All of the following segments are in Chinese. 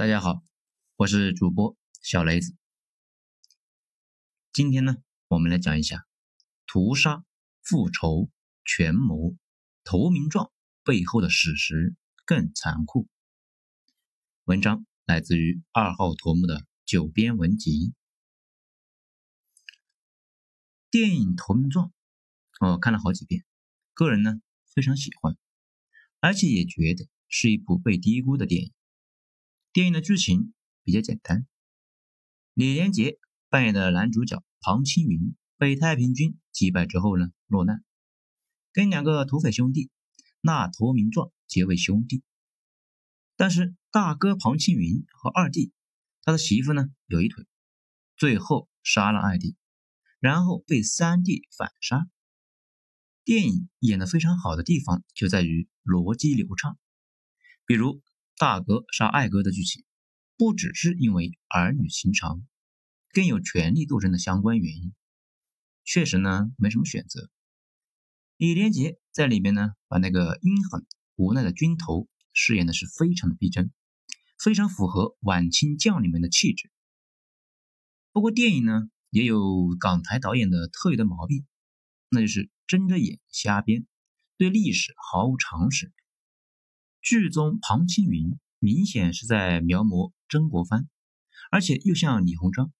大家好，我是主播小雷子。今天呢，我们来讲一下屠杀、复仇、权谋、投名状背后的史实更残酷。文章来自于二号头目的九编文集。电影《投名状》，我看了好几遍，个人呢非常喜欢，而且也觉得是一部被低估的电影。电影的剧情比较简单，李连杰扮演的男主角庞青云被太平军击败之后呢，落难，跟两个土匪兄弟纳投名状结为兄弟。但是大哥庞青云和二弟他的媳妇呢有一腿，最后杀了二弟，然后被三弟反杀。电影演的非常好的地方就在于逻辑流畅，比如。大哥杀二哥的剧情，不只是因为儿女情长，更有权力斗争的相关原因。确实呢，没什么选择。李连杰在里面呢，把那个阴狠无奈的军头饰演的是非常的逼真，非常符合晚清将领们的气质。不过电影呢，也有港台导演的特有的毛病，那就是睁着眼瞎编，对历史毫无常识。剧中庞青云明显是在描摹曾国藩，而且又像李鸿章，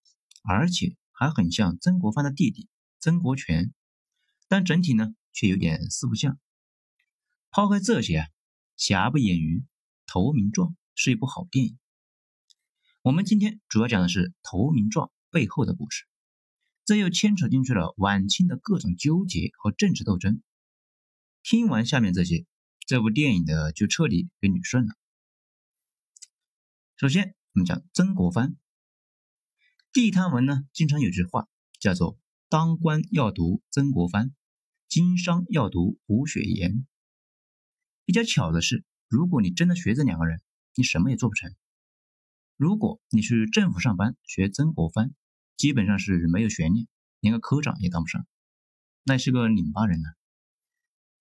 而且还很像曾国藩的弟弟曾国荃，但整体呢却有点四不像。抛开这些啊，瑕不掩瑜，《投名状》是一部好电影。我们今天主要讲的是《投名状》背后的故事，这又牵扯进去了晚清的各种纠结和政治斗争。听完下面这些。这部电影的就彻底给捋顺了。首先，我们讲曾国藩。地摊文呢，经常有句话叫做“当官要读曾国藩，经商要读胡雪岩”。比较巧的是，如果你真的学这两个人，你什么也做不成。如果你去政府上班学曾国藩，基本上是没有悬念，连个科长也当不上，那是个拧巴人呢。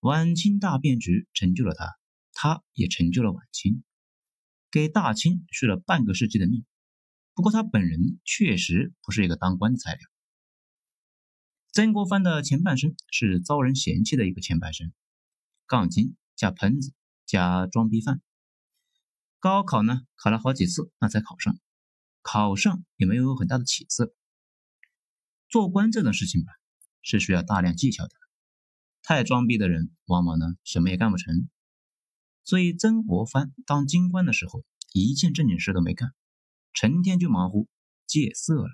晚清大变局成就了他，他也成就了晚清，给大清续了半个世纪的命。不过他本人确实不是一个当官的材料。曾国藩的前半生是遭人嫌弃的一个前半生，杠精加喷子加装逼犯。高考呢考了好几次，那才考上，考上也没有很大的起色。做官这种事情吧，是需要大量技巧的。太装逼的人，往往呢什么也干不成。所以曾国藩当京官的时候，一件正经事都没干，成天就忙乎戒色了。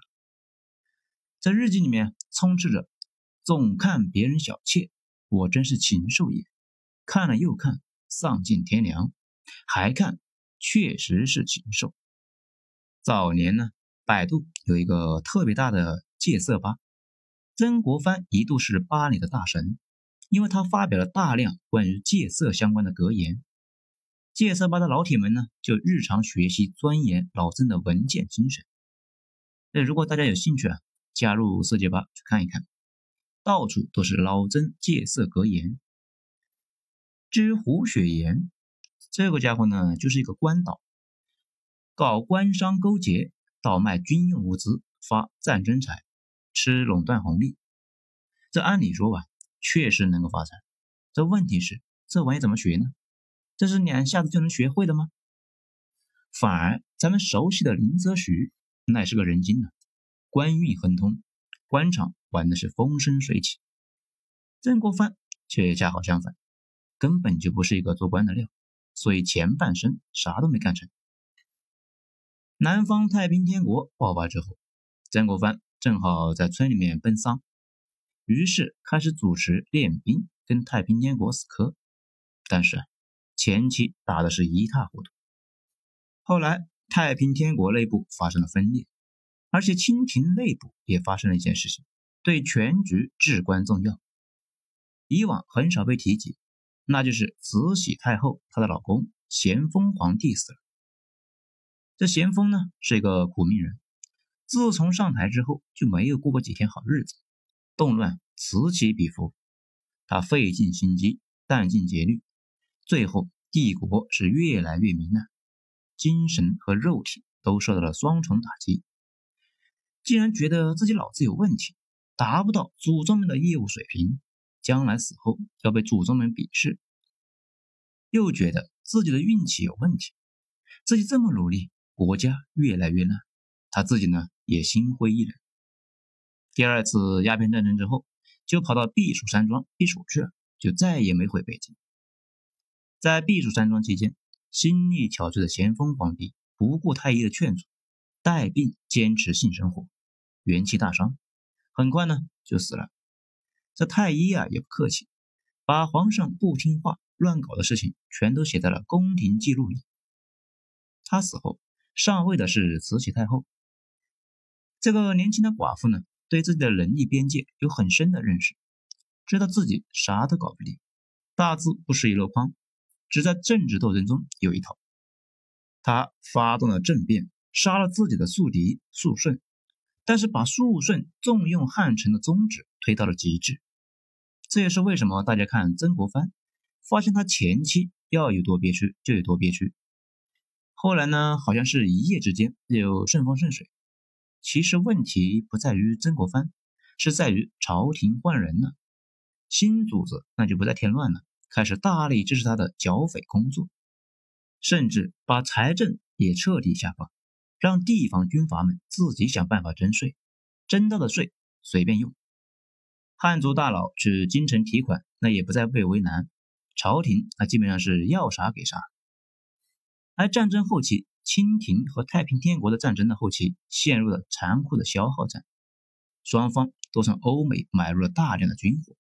在日记里面充斥着“总看别人小妾，我真是禽兽也”，看了又看，丧尽天良，还看，确实是禽兽。早年呢，百度有一个特别大的戒色吧，曾国藩一度是吧里的大神。因为他发表了大量关于戒色相关的格言，戒色吧的老铁们呢，就日常学习钻研老曾的文件精神。那如果大家有兴趣啊，加入色戒吧去看一看，到处都是老曾戒色格言。至于胡雪岩这个家伙呢，就是一个官倒，搞官商勾结，倒卖军用物资，发战争财，吃垄断红利。这按理说吧。确实能够发财，这问题是这玩意怎么学呢？这是两下子就能学会的吗？反而咱们熟悉的林则徐乃是个人精呢，官运亨通，官场玩的是风生水起。曾国藩却恰好相反，根本就不是一个做官的料，所以前半生啥都没干成。南方太平天国爆发之后，曾国藩正好在村里面奔丧。于是开始主持练兵，跟太平天国死磕，但是前期打的是一塌糊涂。后来太平天国内部发生了分裂，而且清廷内部也发生了一件事情，对全局至关重要，以往很少被提及，那就是慈禧太后她的老公咸丰皇帝死了。这咸丰呢是一个苦命人，自从上台之后就没有过过几天好日子。动乱此起彼伏，他费尽心机，殚尽竭虑，最后帝国是越来越糜烂。精神和肉体都受到了双重打击。既然觉得自己脑子有问题，达不到祖宗们的业务水平，将来死后要被祖宗们鄙视，又觉得自己的运气有问题，自己这么努力，国家越来越烂，他自己呢也心灰意冷。第二次鸦片战争之后，就跑到避暑山庄避暑去了，就再也没回北京。在避暑山庄期间，心力憔悴的咸丰皇帝不顾太医的劝阻，带病坚持性生活，元气大伤，很快呢就死了。这太医啊也不客气，把皇上不听话、乱搞的事情全都写在了宫廷记录里。他死后上位的是慈禧太后。这个年轻的寡妇呢，对自己的能力边界有很深的认识，知道自己啥都搞不定，大字不识一箩筐。只在政治斗争中有一套，他发动了政变，杀了自己的宿敌肃顺，但是把肃顺重用汉臣的宗旨推到了极致。这也是为什么大家看曾国藩，发现他前期要有多憋屈就有多憋屈，后来呢，好像是一夜之间就顺风顺水。其实问题不在于曾国藩，是在于朝廷换人了，新主子那就不再添乱了。开始大力支持他的剿匪工作，甚至把财政也彻底下放，让地方军阀们自己想办法征税，征到的税随便用。汉族大佬去京城提款，那也不再被为难，朝廷那基本上是要啥给啥。而战争后期，清廷和太平天国的战争的后期陷入了残酷的消耗战，双方都从欧美买入了大量的军火。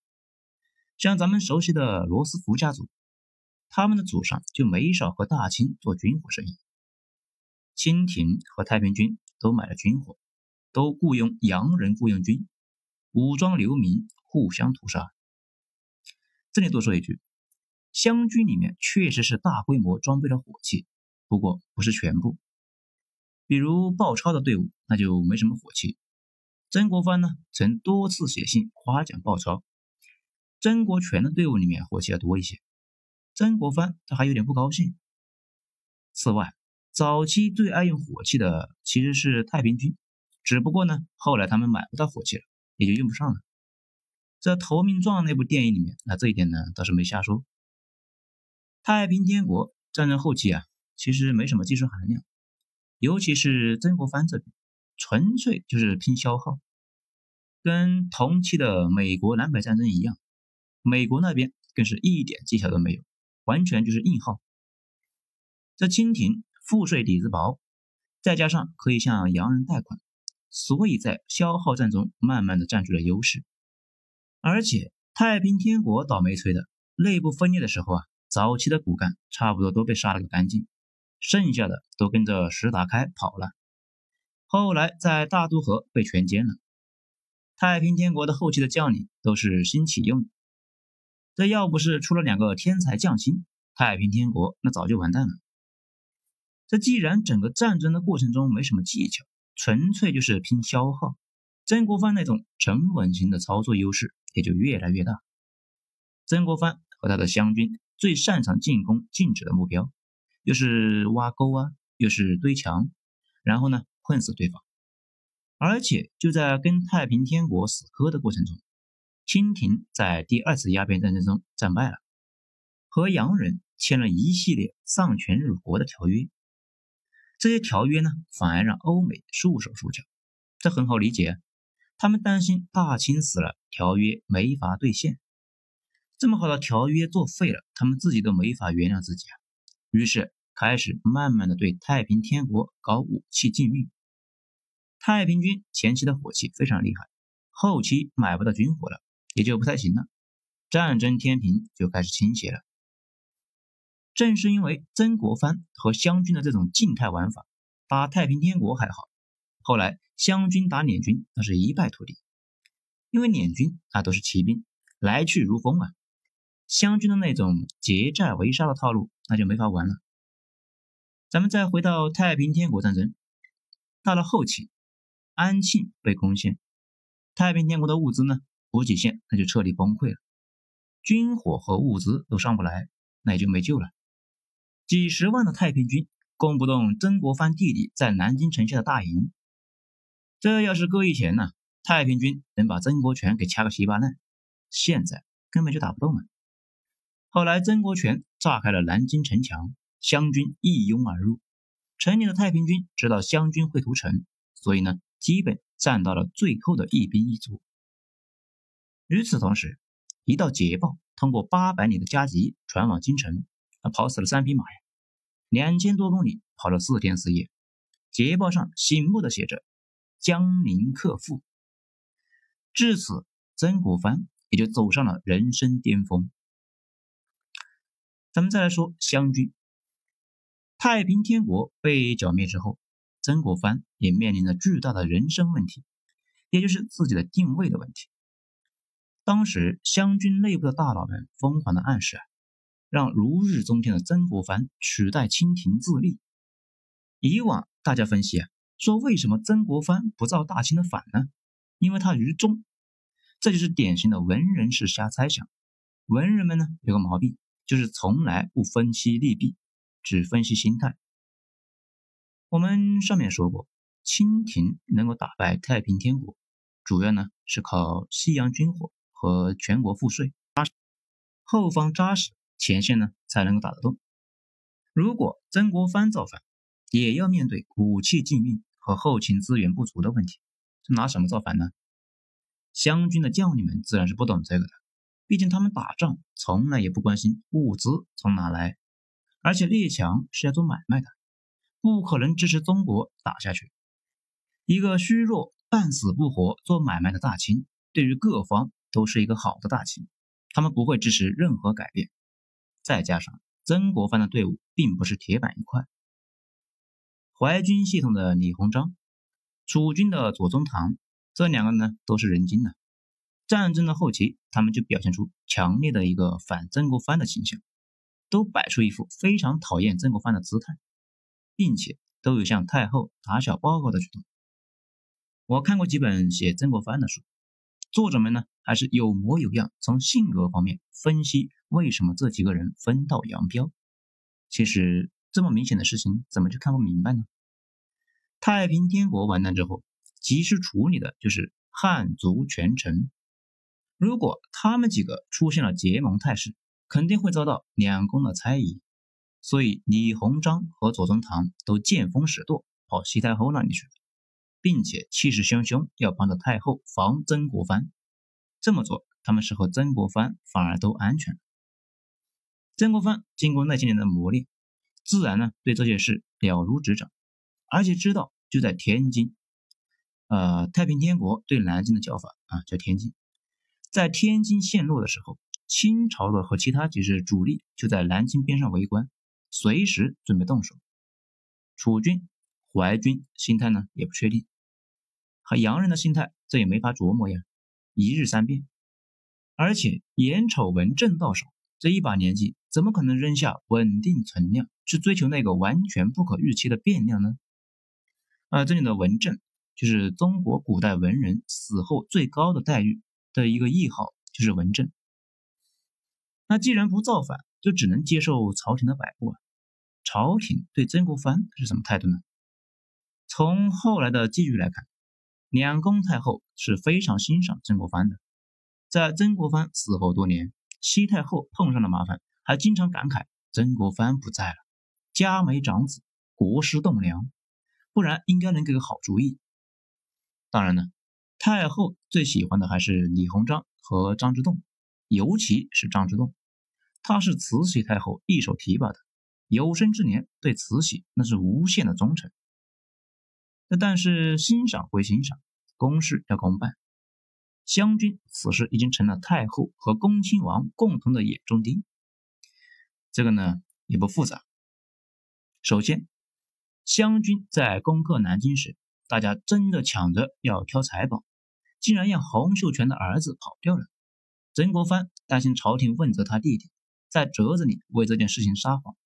像咱们熟悉的罗斯福家族，他们的祖上就没少和大清做军火生意。清廷和太平军都买了军火，都雇佣洋人雇佣军，武装流民，互相屠杀。这里多说一句，湘军里面确实是大规模装备了火器，不过不是全部。比如鲍超的队伍，那就没什么火器。曾国藩呢，曾多次写信夸奖鲍超。曾国荃的队伍里面火器要多一些，曾国藩他还有点不高兴。此外，早期最爱用火器的其实是太平军，只不过呢，后来他们买不到火器了，也就用不上了。在《投名状》那部电影里面，那这一点呢倒是没瞎说。太平天国战争后期啊，其实没什么技术含量，尤其是曾国藩这边，纯粹就是拼消耗，跟同期的美国南北战争一样。美国那边更是一点技巧都没有，完全就是硬耗。这清廷赋税底子薄，再加上可以向洋人贷款，所以在消耗战中慢慢的占据了优势。而且太平天国倒霉催的，内部分裂的时候啊，早期的骨干差不多都被杀了个干净，剩下的都跟着石达开跑了。后来在大渡河被全歼了。太平天国的后期的将领都是新启用的。这要不是出了两个天才将星，太平天国那早就完蛋了。这既然整个战争的过程中没什么技巧，纯粹就是拼消耗，曾国藩那种沉稳型的操作优势也就越来越大。曾国藩和他的湘军最擅长进攻静止的目标，又是挖沟啊，又是堆墙，然后呢困死对方。而且就在跟太平天国死磕的过程中。清廷在第二次鸦片战争中战败了，和洋人签了一系列丧权辱国的条约。这些条约呢，反而让欧美束手束脚。这很好理解，他们担心大清死了，条约没法兑现。这么好的条约作废了，他们自己都没法原谅自己啊。于是开始慢慢的对太平天国搞武器禁运。太平军前期的火器非常厉害，后期买不到军火了。也就不太行了，战争天平就开始倾斜了。正是因为曾国藩和湘军的这种静态玩法，打太平天国还好，后来湘军打捻军那是一败涂地。因为捻军那都是骑兵，来去如风啊，湘军的那种劫寨围杀的套路那就没法玩了。咱们再回到太平天国战争，到了后期，安庆被攻陷，太平天国的物资呢？补给线那就彻底崩溃了，军火和物资都上不来，那也就没救了。几十万的太平军攻不动曾国藩弟弟在南京城下的大营。这要是搁以前呢，太平军能把曾国荃给掐个稀巴烂，现在根本就打不动了。后来曾国荃炸开了南京城墙，湘军一拥而入。城里的太平军知道湘军会屠城，所以呢，基本占到了最后的一兵一卒。与此同时，一道捷报通过八百里的加急传往京城，啊，跑死了三匹马呀，两千多公里跑了四天四夜。捷报上醒目的写着“江宁克复”。至此，曾国藩也就走上了人生巅峰。咱们再来说湘军。太平天国被剿灭之后，曾国藩也面临着巨大的人生问题，也就是自己的定位的问题。当时湘军内部的大佬们疯狂的暗示啊，让如日中天的曾国藩取代清廷自立。以往大家分析啊，说为什么曾国藩不造大清的反呢？因为他愚忠，这就是典型的文人式瞎猜想。文人们呢有个毛病，就是从来不分析利弊。只分析心态。我们上面说过，清廷能够打败太平天国，主要呢是靠西洋军火和全国赋税，后方扎实，前线呢才能够打得动。如果曾国藩造反，也要面对武器禁运和后勤资源不足的问题，这拿什么造反呢？湘军的将领们自然是不懂这个的，毕竟他们打仗从来也不关心物资从哪来。而且列强是要做买卖的，不可能支持中国打下去。一个虚弱、半死不活做买卖的大清，对于各方都是一个好的大清，他们不会支持任何改变。再加上曾国藩的队伍并不是铁板一块，淮军系统的李鸿章，楚军的左宗棠，这两个呢都是人精的。战争的后期，他们就表现出强烈的一个反曾国藩的倾向。都摆出一副非常讨厌曾国藩的姿态，并且都有向太后打小报告的举动。我看过几本写曾国藩的书，作者们呢还是有模有样，从性格方面分析为什么这几个人分道扬镳。其实这么明显的事情，怎么就看不明白呢？太平天国完蛋之后，及时处理的就是汉族权臣，如果他们几个出现了结盟态势。肯定会遭到两宫的猜疑，所以李鸿章和左宗棠都见风使舵，跑西太后那里去，并且气势汹汹要帮着太后防曾国藩。这么做，他们是和曾国藩反而都安全。曾国藩经过那些年的磨练，自然呢对这件事了如指掌，而且知道就在天津，呃，太平天国对南京的叫法啊叫天津，在天津陷落的时候。清朝的和其他几支主力就在南京边上围观，随时准备动手。楚军、淮军心态呢也不确定，和洋人的心态这也没法琢磨呀，一日三变。而且眼瞅文正到手，这一把年纪怎么可能扔下稳定存量去追求那个完全不可预期的变量呢？啊，这里的文正就是中国古代文人死后最高的待遇的一个谥号，就是文正。那既然不造反，就只能接受朝廷的摆布啊。朝廷对曾国藩是什么态度呢？从后来的记录来看，两宫太后是非常欣赏曾国藩的。在曾国藩死后多年，西太后碰上了麻烦，还经常感慨曾国藩不在了，家没长子，国失栋梁，不然应该能给个好主意。当然呢，太后最喜欢的还是李鸿章和张之洞。尤其是张之洞，他是慈禧太后一手提拔的，有生之年对慈禧那是无限的忠诚。那但是欣赏归欣赏，公事要公办。湘军此时已经成了太后和恭亲王共同的眼中钉。这个呢也不复杂。首先，湘军在攻克南京时，大家争着抢着要挑财宝，竟然让洪秀全的儿子跑掉了。曾国藩担心朝廷问责他弟弟，在折子里为这件事情撒谎，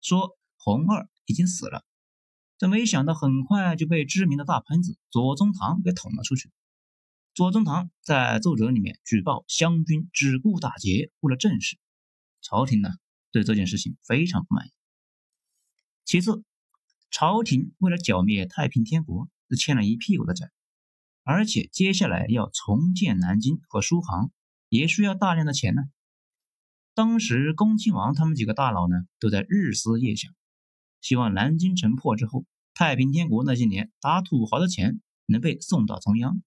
说洪二已经死了。这没想到很快就被知名的大喷子左宗棠给捅了出去。左宗棠在奏折里面举报湘军只顾打劫，误了正事。朝廷呢对这件事情非常不满意。其次，朝廷为了剿灭太平天国，是欠了一屁股的债，而且接下来要重建南京和苏杭，也需要大量的钱呢。当时恭亲王他们几个大佬呢，都在日思夜想，希望南京城破之后，太平天国那些年打土豪的钱能被送到中央。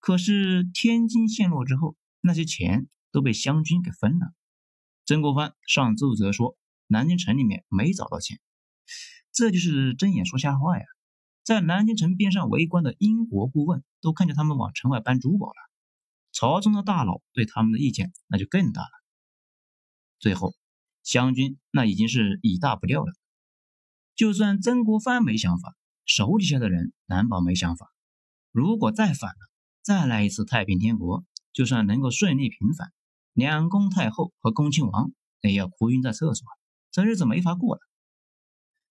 可是天津陷落之后，那些钱都被湘军给分了。曾国藩上奏折说，南京城里面没找到钱，这就是睁眼说瞎话呀！在南京城边上围观的英国顾问都看见他们往城外搬珠宝了，朝中的大佬对他们的意见那就更大了。最后，湘军那已经是以大不掉了。就算曾国藩没想法，手底下的人难保没想法。如果再反了，再来一次太平天国，就算能够顺利平反，两宫太后和恭亲王也要哭晕在厕所，这日子没法过了。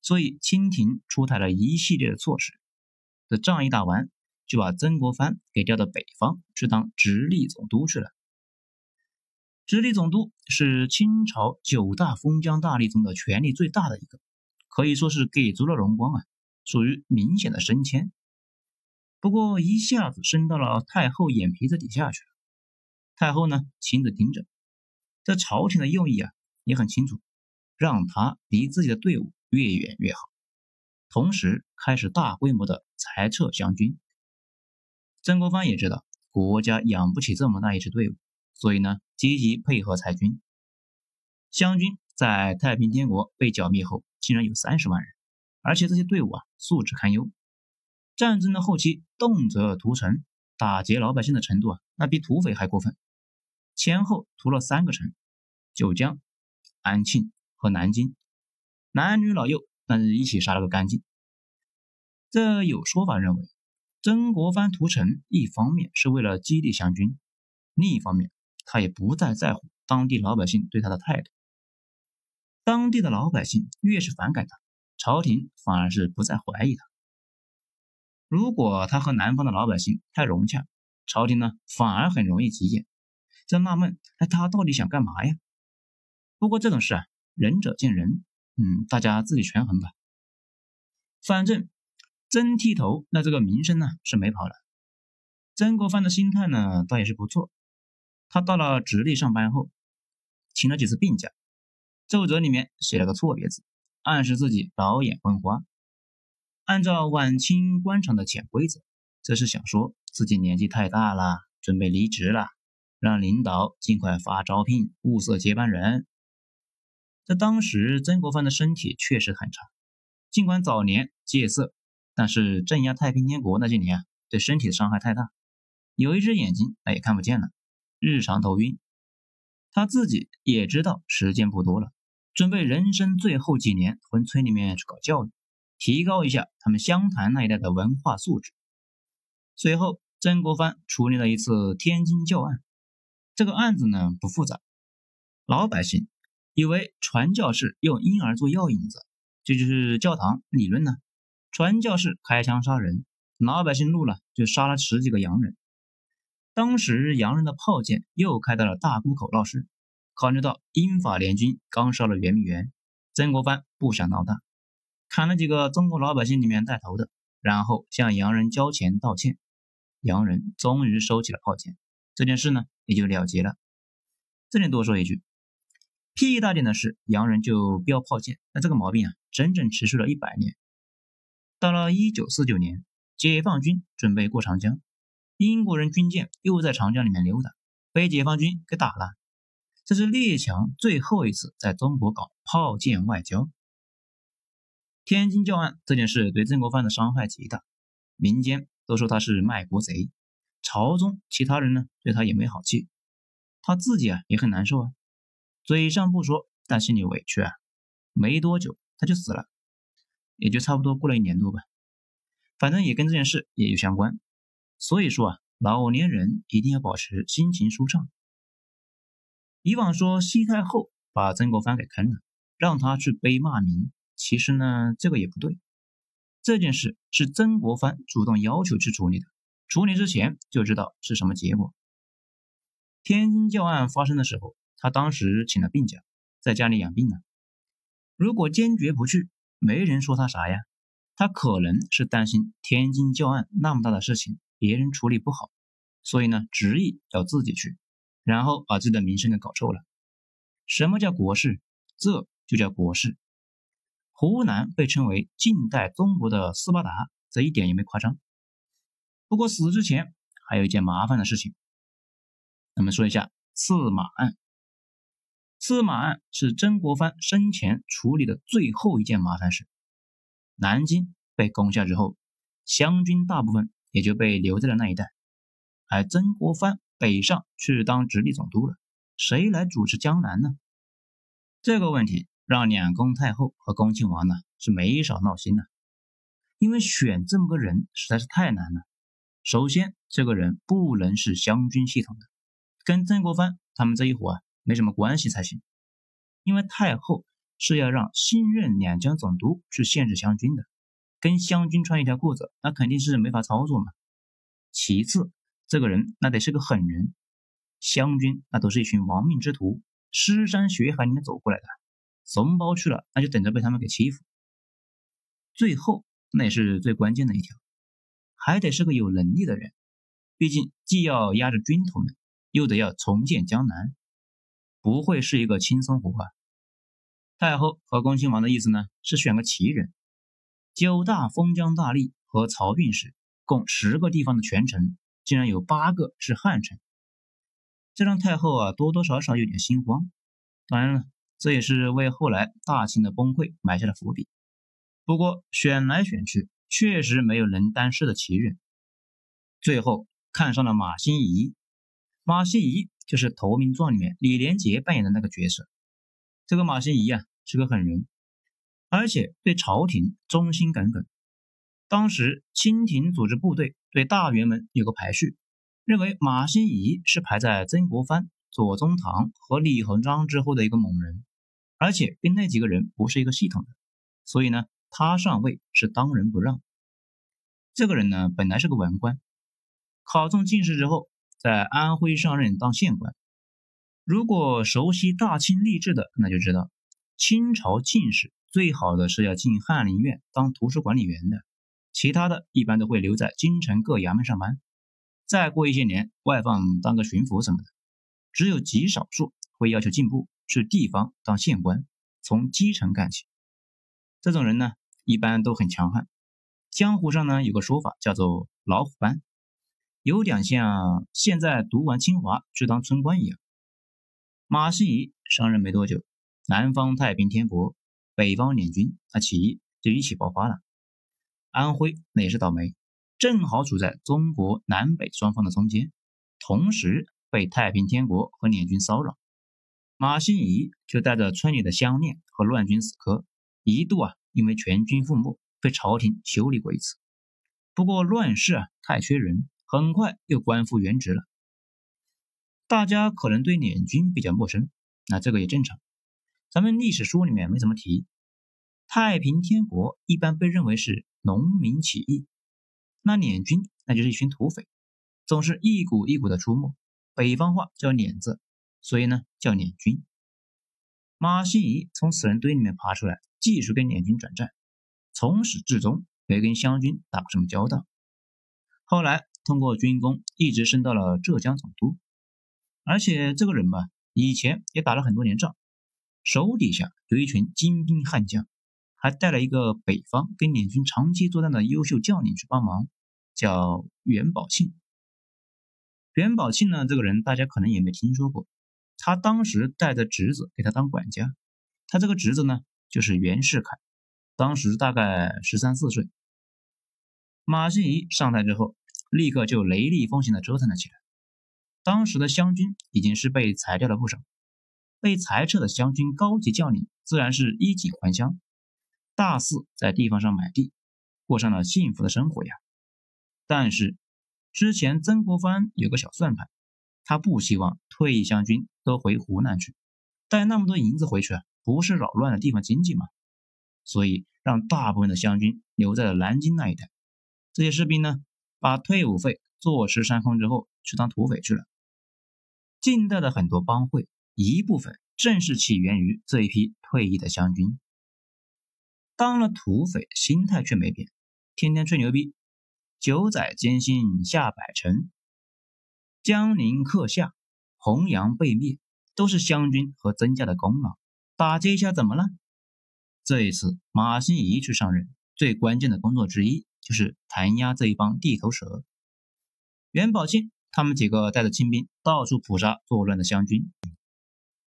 所以清廷出台了一系列的措施，这仗一打完，就把曾国藩给调到北方去当直隶总督去了。直隶总督是清朝九大封疆大吏中的权力最大的一个，可以说是给足了荣光啊，属于明显的升迁。不过一下子升到了太后眼皮子底下去了。太后呢亲自盯着，这朝廷的用意啊也很清楚，让他离自己的队伍越远越好，同时开始大规模的裁撤湘军。曾国藩也知道国家养不起这么大一支队伍。所以呢，积极配合裁军。湘军在太平天国被剿灭后，竟然有三十万人，而且这些队伍啊，素质堪忧。战争的后期，动辄屠城，打劫老百姓的程度啊，那比土匪还过分。前后屠了三个城：九江、安庆和南京，男女老幼那是一起杀了个干净。这有说法认为，曾国藩屠城，一方面是为了激励湘军，另一方面。他也不再在乎当地老百姓对他的态度。当地的老百姓越是反感他，朝廷反而是不再怀疑他。如果他和南方的老百姓太融洽，朝廷呢反而很容易急眼，在纳闷：哎，他到底想干嘛呀？不过这种事啊，仁者见仁，嗯，大家自己权衡吧。反正曾剃头那这个名声呢是没跑了，曾国藩的心态呢倒也是不错。他到了直隶上班后，请了几次病假，奏折里面写了个错别字，暗示自己老眼昏花。按照晚清官场的潜规则，这是想说自己年纪太大了，准备离职了，让领导尽快发招聘，物色接班人。在当时，曾国藩的身体确实很差，尽管早年戒色，但是镇压太平天国那些年啊，对身体的伤害太大，有一只眼睛那也看不见了。日常头晕，他自己也知道时间不多了，准备人生最后几年回村里面去搞教育，提高一下他们湘潭那一带的文化素质。随后，曾国藩处理了一次天津教案，这个案子呢不复杂，老百姓以为传教士用婴儿做药引子，这就是教堂理论呢。传教士开枪杀人，老百姓怒了就杀了十几个洋人。当时洋人的炮舰又开到了大沽口闹事，考虑到英法联军刚烧了圆明园，曾国藩不想闹大，砍了几个中国老百姓里面带头的，然后向洋人交钱道歉，洋人终于收起了炮舰，这件事呢也就了结了。这里多说一句，屁大点的事，洋人就标炮舰，那这个毛病啊，整整持续了一百年。到了一九四九年，解放军准备过长江。英国人军舰又在长江里面溜达，被解放军给打了。这是列强最后一次在中国搞炮舰外交。天津教案这件事对曾国藩的伤害极大，民间都说他是卖国贼，朝中其他人呢对他也没好气，他自己啊也很难受啊，嘴上不说，但心里委屈啊。没多久他就死了，也就差不多过了一年多吧，反正也跟这件事也有相关。所以说啊，老年人一定要保持心情舒畅。以往说西太后把曾国藩给坑了，让他去背骂名，其实呢，这个也不对。这件事是曾国藩主动要求去处理的，处理之前就知道是什么结果。天津教案发生的时候，他当时请了病假，在家里养病呢。如果坚决不去，没人说他啥呀。他可能是担心天津教案那么大的事情，别人处理不好，所以呢，执意要自己去，然后把自己的名声给搞臭了。什么叫国事？这就叫国事。湖南被称为近代中国的斯巴达，这一点也没夸张。不过死之前还有一件麻烦的事情，咱们说一下刺马案。刺马案是曾国藩生前处理的最后一件麻烦事。南京被攻下之后，湘军大部分也就被留在了那一带，而曾国藩北上去当直隶总督了，谁来主持江南呢？这个问题让两宫太后和恭亲王呢是没少闹心呢，因为选这么个人实在是太难了。首先，这个人不能是湘军系统的，跟曾国藩他们这一伙啊没什么关系才行，因为太后。是要让新任两江总督去限制湘军的，跟湘军穿一条裤子，那肯定是没法操作嘛。其次，这个人那得是个狠人，湘军那都是一群亡命之徒，尸山血海里面走过来的，怂包去了，那就等着被他们给欺负。最后，那也是最关键的一条，还得是个有能力的人，毕竟既要压着军头们，又得要重建江南，不会是一个轻松活啊。太后和恭亲王的意思呢，是选个奇人。九大封疆大吏和漕运使，共十个地方的权臣，竟然有八个是汉臣，这让太后啊多多少少有点心慌。当然了，这也是为后来大清的崩溃埋下了伏笔。不过选来选去，确实没有能担事的奇人。最后看上了马新贻，马新贻就是《投名状》里面李连杰扮演的那个角色。这个马新贻啊。是个狠人，而且对朝廷忠心耿耿。当时清廷组织部队对大员们有个排序，认为马新贻是排在曾国藩、左宗棠和李鸿章之后的一个猛人，而且跟那几个人不是一个系统的，所以呢，他上位是当仁不让。这个人呢，本来是个文官，考中进士之后，在安徽上任当县官。如果熟悉大清吏治的，那就知道。清朝进士最好的是要进翰林院当图书管理员的，其他的一般都会留在京城各衙门上班，再过一些年外放当个巡抚什么的。只有极少数会要求进步，去地方当县官，从基层干起。这种人呢，一般都很强悍。江湖上呢有个说法叫做“老虎班”，有点像现在读完清华去当村官一样。马新贻上任没多久。南方太平天国，北方联军，那起义就一起爆发了。安徽那也是倒霉，正好处在中国南北双方的中间，同时被太平天国和联军骚扰。马新贻就带着村里的乡恋和乱军死磕，一度啊因为全军覆没，被朝廷修理过一次。不过乱世啊太缺人，很快又官复原职了。大家可能对联军比较陌生，那这个也正常。咱们历史书里面没怎么提，太平天国一般被认为是农民起义，那捻军那就是一群土匪，总是一股一股的出没，北方话叫捻子，所以呢叫捻军。马新贻从死人堆里面爬出来，继续跟捻军转战，从始至终没跟湘军打过什么交道。后来通过军功，一直升到了浙江总督，而且这个人吧，以前也打了很多年仗。手底下有一群精兵悍将，还带了一个北方跟捻军长期作战的优秀将领去帮忙，叫袁宝庆。袁宝庆呢，这个人大家可能也没听说过。他当时带着侄子给他当管家，他这个侄子呢就是袁世凯，当时大概十三四岁。马新贻上台之后，立刻就雷厉风行的折腾了起来。当时的湘军已经是被裁掉了不少。被裁撤的湘军高级将领自然是衣锦还乡，大肆在地方上买地，过上了幸福的生活呀。但是之前曾国藩有个小算盘，他不希望退役湘军都回湖南去，带那么多银子回去啊，不是扰乱了地方经济吗？所以让大部分的湘军留在了南京那一带。这些士兵呢，把退伍费坐吃山空之后，去当土匪去了。近代的很多帮会。一部分正是起源于这一批退役的湘军。当了土匪，心态却没变，天天吹牛逼，九载艰辛下百城，江宁克下，洪阳被灭，都是湘军和曾家的功劳。打这一下怎么了？这一次马新贻去上任，最关键的工作之一就是弹压这一帮地头蛇。袁宝庆他们几个带着清兵到处捕杀作乱的湘军，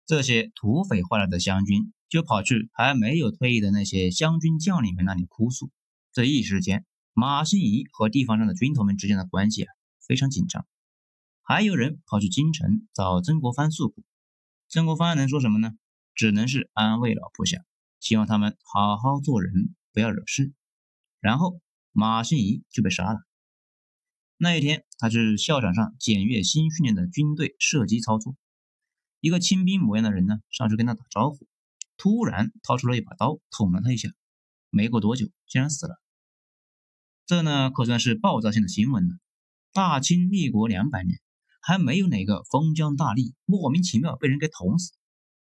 这些土匪换来的湘军就跑去还没有退役的那些湘军将领们那里哭诉。这一时间，马新贻和地方上的军头们之间的关系啊非常紧张。还有人跑去京城找曾国藩诉苦，曾国藩能说什么呢？只能是安慰老部下，希望他们好好做人，不要惹事。然后马新贻就被杀了。那一天，他是校场上检阅新训练的军队射击操作。一个清兵模样的人呢，上去跟他打招呼，突然掏出了一把刀捅了他一下。没过多久，竟然死了。这呢，可算是爆炸性的新闻了。大清立国两百年，还没有哪个封疆大吏莫名其妙被人给捅死。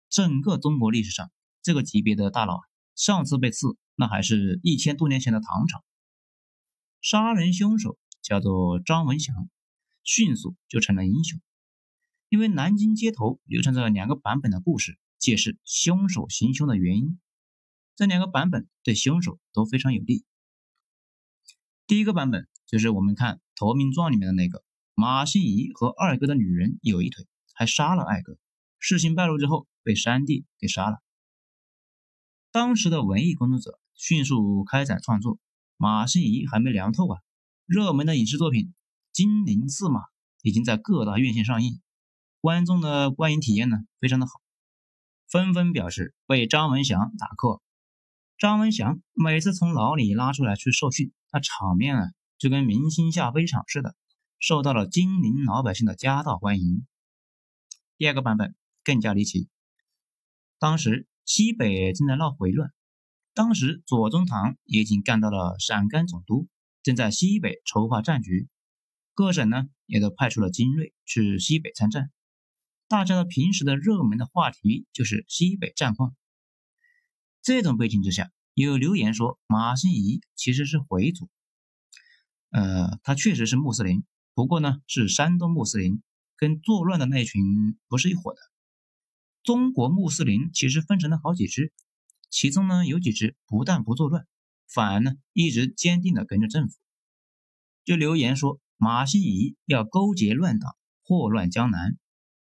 整个中国历史上，这个级别的大佬，上次被刺，那还是一千多年前的唐朝。杀人凶手。叫做张文祥，迅速就成了英雄。因为南京街头流传着两个版本的故事，解释凶手行凶的原因。这两个版本对凶手都非常有利。第一个版本就是我们看《投名状》里面的那个马新贻和二哥的女人有一腿，还杀了二哥。事情败露之后，被山地给杀了。当时的文艺工作者迅速开展创作，马新贻还没凉透啊。热门的影视作品《金陵四马》已经在各大院线上映，观众的观影体验呢非常的好，纷纷表示为张文祥打客。张文祥每次从牢里拉出来去受训，那场面啊就跟明星下飞场似的，受到了金陵老百姓的夹道欢迎。第二个版本更加离奇，当时西北正在闹回乱，当时左宗棠也已经干到了陕甘总督。正在西北筹划战局，各省呢也都派出了精锐去西北参战。大家的平时的热门的话题就是西北战况。这种背景之下，有留言说马新贻其实是回族。呃，他确实是穆斯林，不过呢是山东穆斯林，跟作乱的那群不是一伙的。中国穆斯林其实分成了好几支，其中呢有几支不但不作乱。反而呢，一直坚定的跟着政府。就留言说马新贻要勾结乱党，祸乱江南。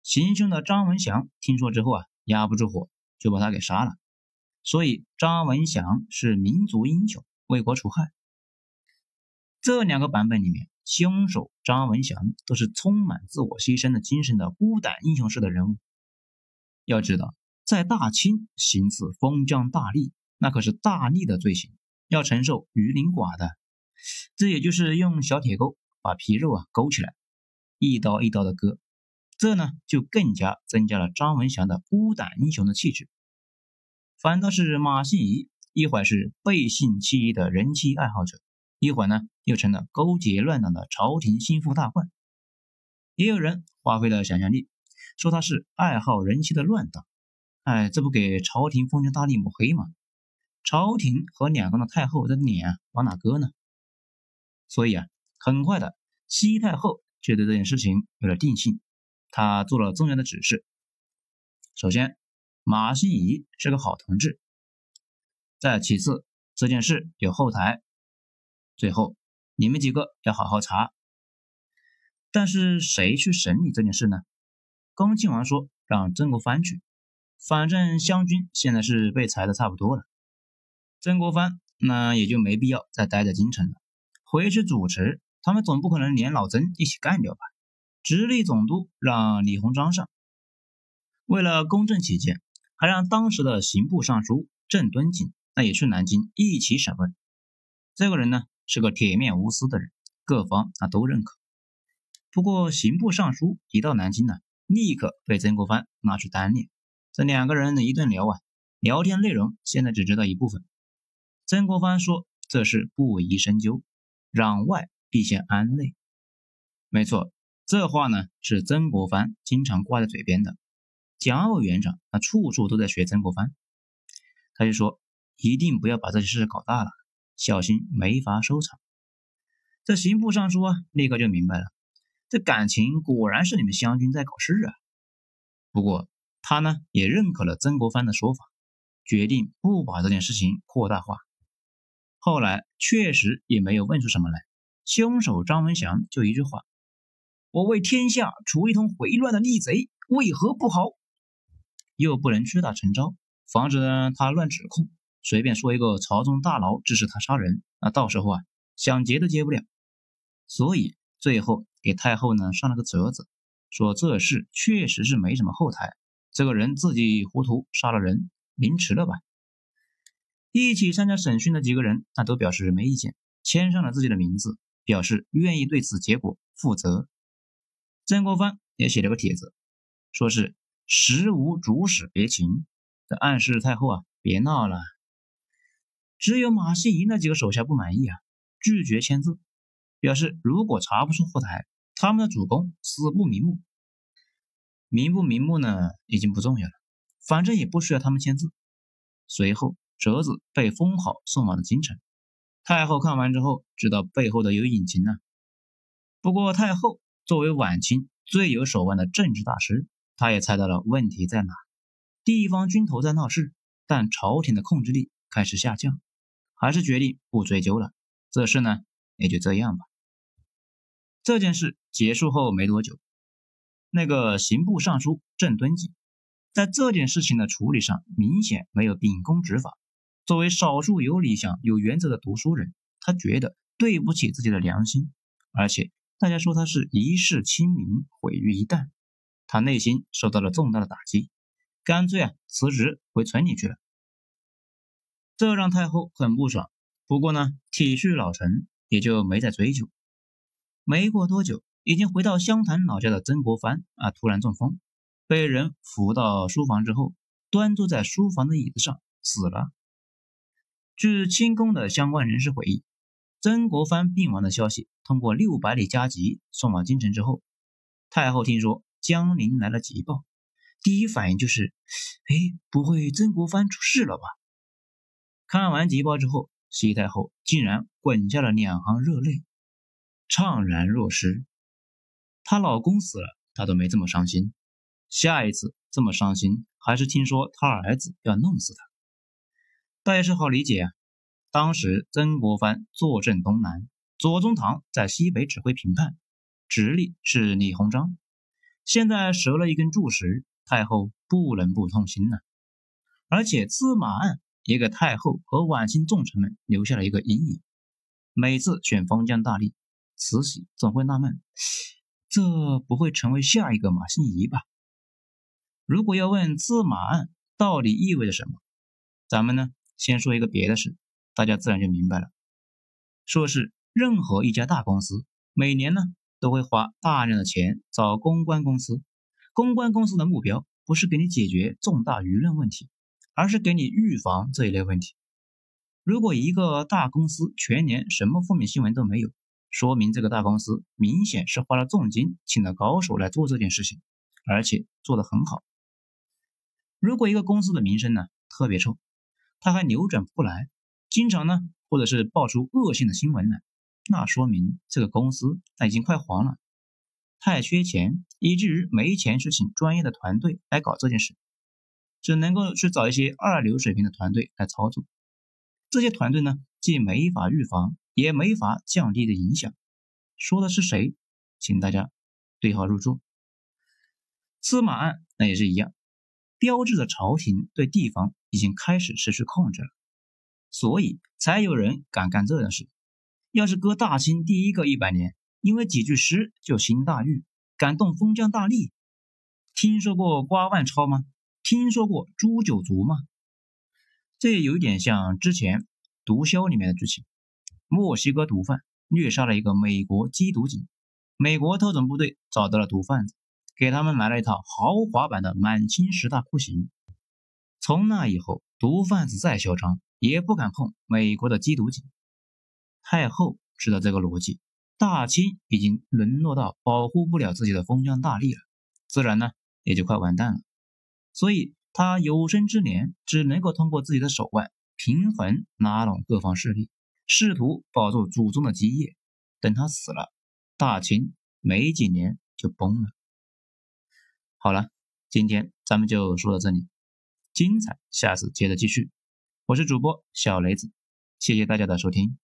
行凶的张文祥听说之后啊，压不住火，就把他给杀了。所以张文祥是民族英雄，为国除害。这两个版本里面，凶手张文祥都是充满自我牺牲的精神的孤胆英雄式的人物。要知道，在大清行刺封疆大吏，那可是大逆的罪行。要承受鱼鳞剐的，这也就是用小铁钩把皮肉啊勾起来，一刀一刀的割，这呢就更加增加了张文祥的孤胆英雄的气质。反倒是马新贻，一会儿是背信弃义的人妻爱好者，一会儿呢又成了勾结乱党的朝廷心腹大患。也有人发挥了想象力，说他是爱好人妻的乱党，哎，这不给朝廷封疆大吏抹黑吗？朝廷和两宫的太后的脸往哪搁呢？所以啊，很快的，西太后就对这件事情有了定性，他做了重要的指示。首先，马新贻是个好同志；再其次，这件事有后台；最后，你们几个要好好查。但是谁去审理这件事呢？恭亲王说让曾国藩去，反正湘军现在是被裁的差不多了。曾国藩那也就没必要再待在京城了，回去主持，他们总不可能连老曾一起干掉吧？直隶总督让李鸿章上，为了公正起见，还让当时的刑部尚书郑敦锦那也去南京一起审问。这个人呢是个铁面无私的人，各方那都认可。不过刑部尚书一到南京呢，立刻被曾国藩拿去单练，这两个人的一顿聊啊，聊天内容现在只知道一部分。曾国藩说：“这事不宜深究，攘外必先安内。”没错，这话呢是曾国藩经常挂在嘴边的。蒋委员长他处处都在学曾国藩，他就说：“一定不要把这些事搞大了，小心没法收场。这刑部尚书啊，立刻就明白了，这感情果然是你们湘军在搞事啊。不过他呢，也认可了曾国藩的说法，决定不把这件事情扩大化。后来确实也没有问出什么来，凶手张文祥就一句话：“我为天下除一通回乱的逆贼，为何不好？”又不能屈打成招，防止呢他乱指控，随便说一个朝中大佬支持他杀人，那到时候啊想结都结不了。所以最后给太后呢上了个折子，说这事确实是没什么后台，这个人自己糊涂杀了人，凌迟了吧。一起参加审讯的几个人那都表示没意见，签上了自己的名字，表示愿意对此结果负责。曾国藩也写了个帖子，说是实无主使别情，这暗示太后啊别闹了。只有马希仪那几个手下不满意啊，拒绝签字。表示如果查不出后台，他们的主公死不瞑目。瞑不瞑目呢，已经不重要了，反正也不需要他们签字。随后折子被封好，送往了京城。太后看完之后，知道背后的有隐情呢。不过太后作为晚清最有手腕的政治大师，他也猜到了问题在哪：地方军头在闹事，但朝廷的控制力开始下降，还是决定不追究了。这事呢，也就这样吧。这件事结束后没多久，那个刑部尚书郑敦吉，在这件事情的处理上明显没有秉公执法。作为少数有理想、有原则的读书人，他觉得对不起自己的良心，而且大家说他是一世清明毁于一旦，他内心受到了重大的打击，干脆啊辞职回村里去了。这让太后很不爽，不过呢体恤老臣，也就没再追究。没过多久，已经回到湘潭老家的曾国藩啊，突然中风，被人扶到书房之后，端坐在书房的椅子上死了。据清宫的相关人士回忆，曾国藩病亡的消息通过六百里加急送往京城之后，太后听说江陵来了急报，第一反应就是：哎，不会曾国藩出事了吧？看完急报之后，西太后竟然滚下了两行热泪。怅然若失，她老公死了，她都没这么伤心。下一次这么伤心，还是听说她儿子要弄死她。倒也是好理解啊。当时曾国藩坐镇东南，左宗棠在西北指挥平叛，直隶是李鸿章。现在折了一根柱石，太后不能不痛心呢。而且司马案也给太后和晚清重臣们留下了一个阴影。每次选封疆大吏。慈禧总会纳闷，这不会成为下一个马新贻吧？如果要问司马案到底意味着什么，咱们呢先说一个别的事，大家自然就明白了。说是任何一家大公司每年呢都会花大量的钱找公关公司，公关公司的目标不是给你解决重大舆论问题，而是给你预防这一类问题。如果一个大公司全年什么负面新闻都没有，说明这个大公司明显是花了重金请了高手来做这件事情，而且做得很好。如果一个公司的名声呢特别臭，他还扭转不来，经常呢或者是爆出恶性的新闻来，那说明这个公司那已经快黄了，太缺钱，以至于没钱去请专业的团队来搞这件事，只能够去找一些二流水平的团队来操作。这些团队呢既没法预防。也没法降低的影响。说的是谁？请大家对号入座。司马案那也是一样，标志着朝廷对地方已经开始失去控制了，所以才有人敢干这样事。要是搁大清第一个一百年，因为几句诗就兴大狱，敢动封疆大吏，听说过瓜万超吗？听说过诛九族吗？这有一点像之前毒枭里面的剧情。墨西哥毒贩虐杀了一个美国缉毒警，美国特种部队找到了毒贩子，给他们买了一套豪华版的满清十大酷刑。从那以后，毒贩子再嚣张也不敢碰美国的缉毒警。太后知道这个逻辑大清已经沦落到保护不了自己的封疆大吏了自然呢也就快完蛋了。所以他有生之年只能够通过自己的手腕平衡拉拢各方势力试图保住祖宗的基业。等他死了大清没几年就崩了。好了今天咱们就说到这里精彩下次接着继续。我是主播小雷子谢谢大家的收听。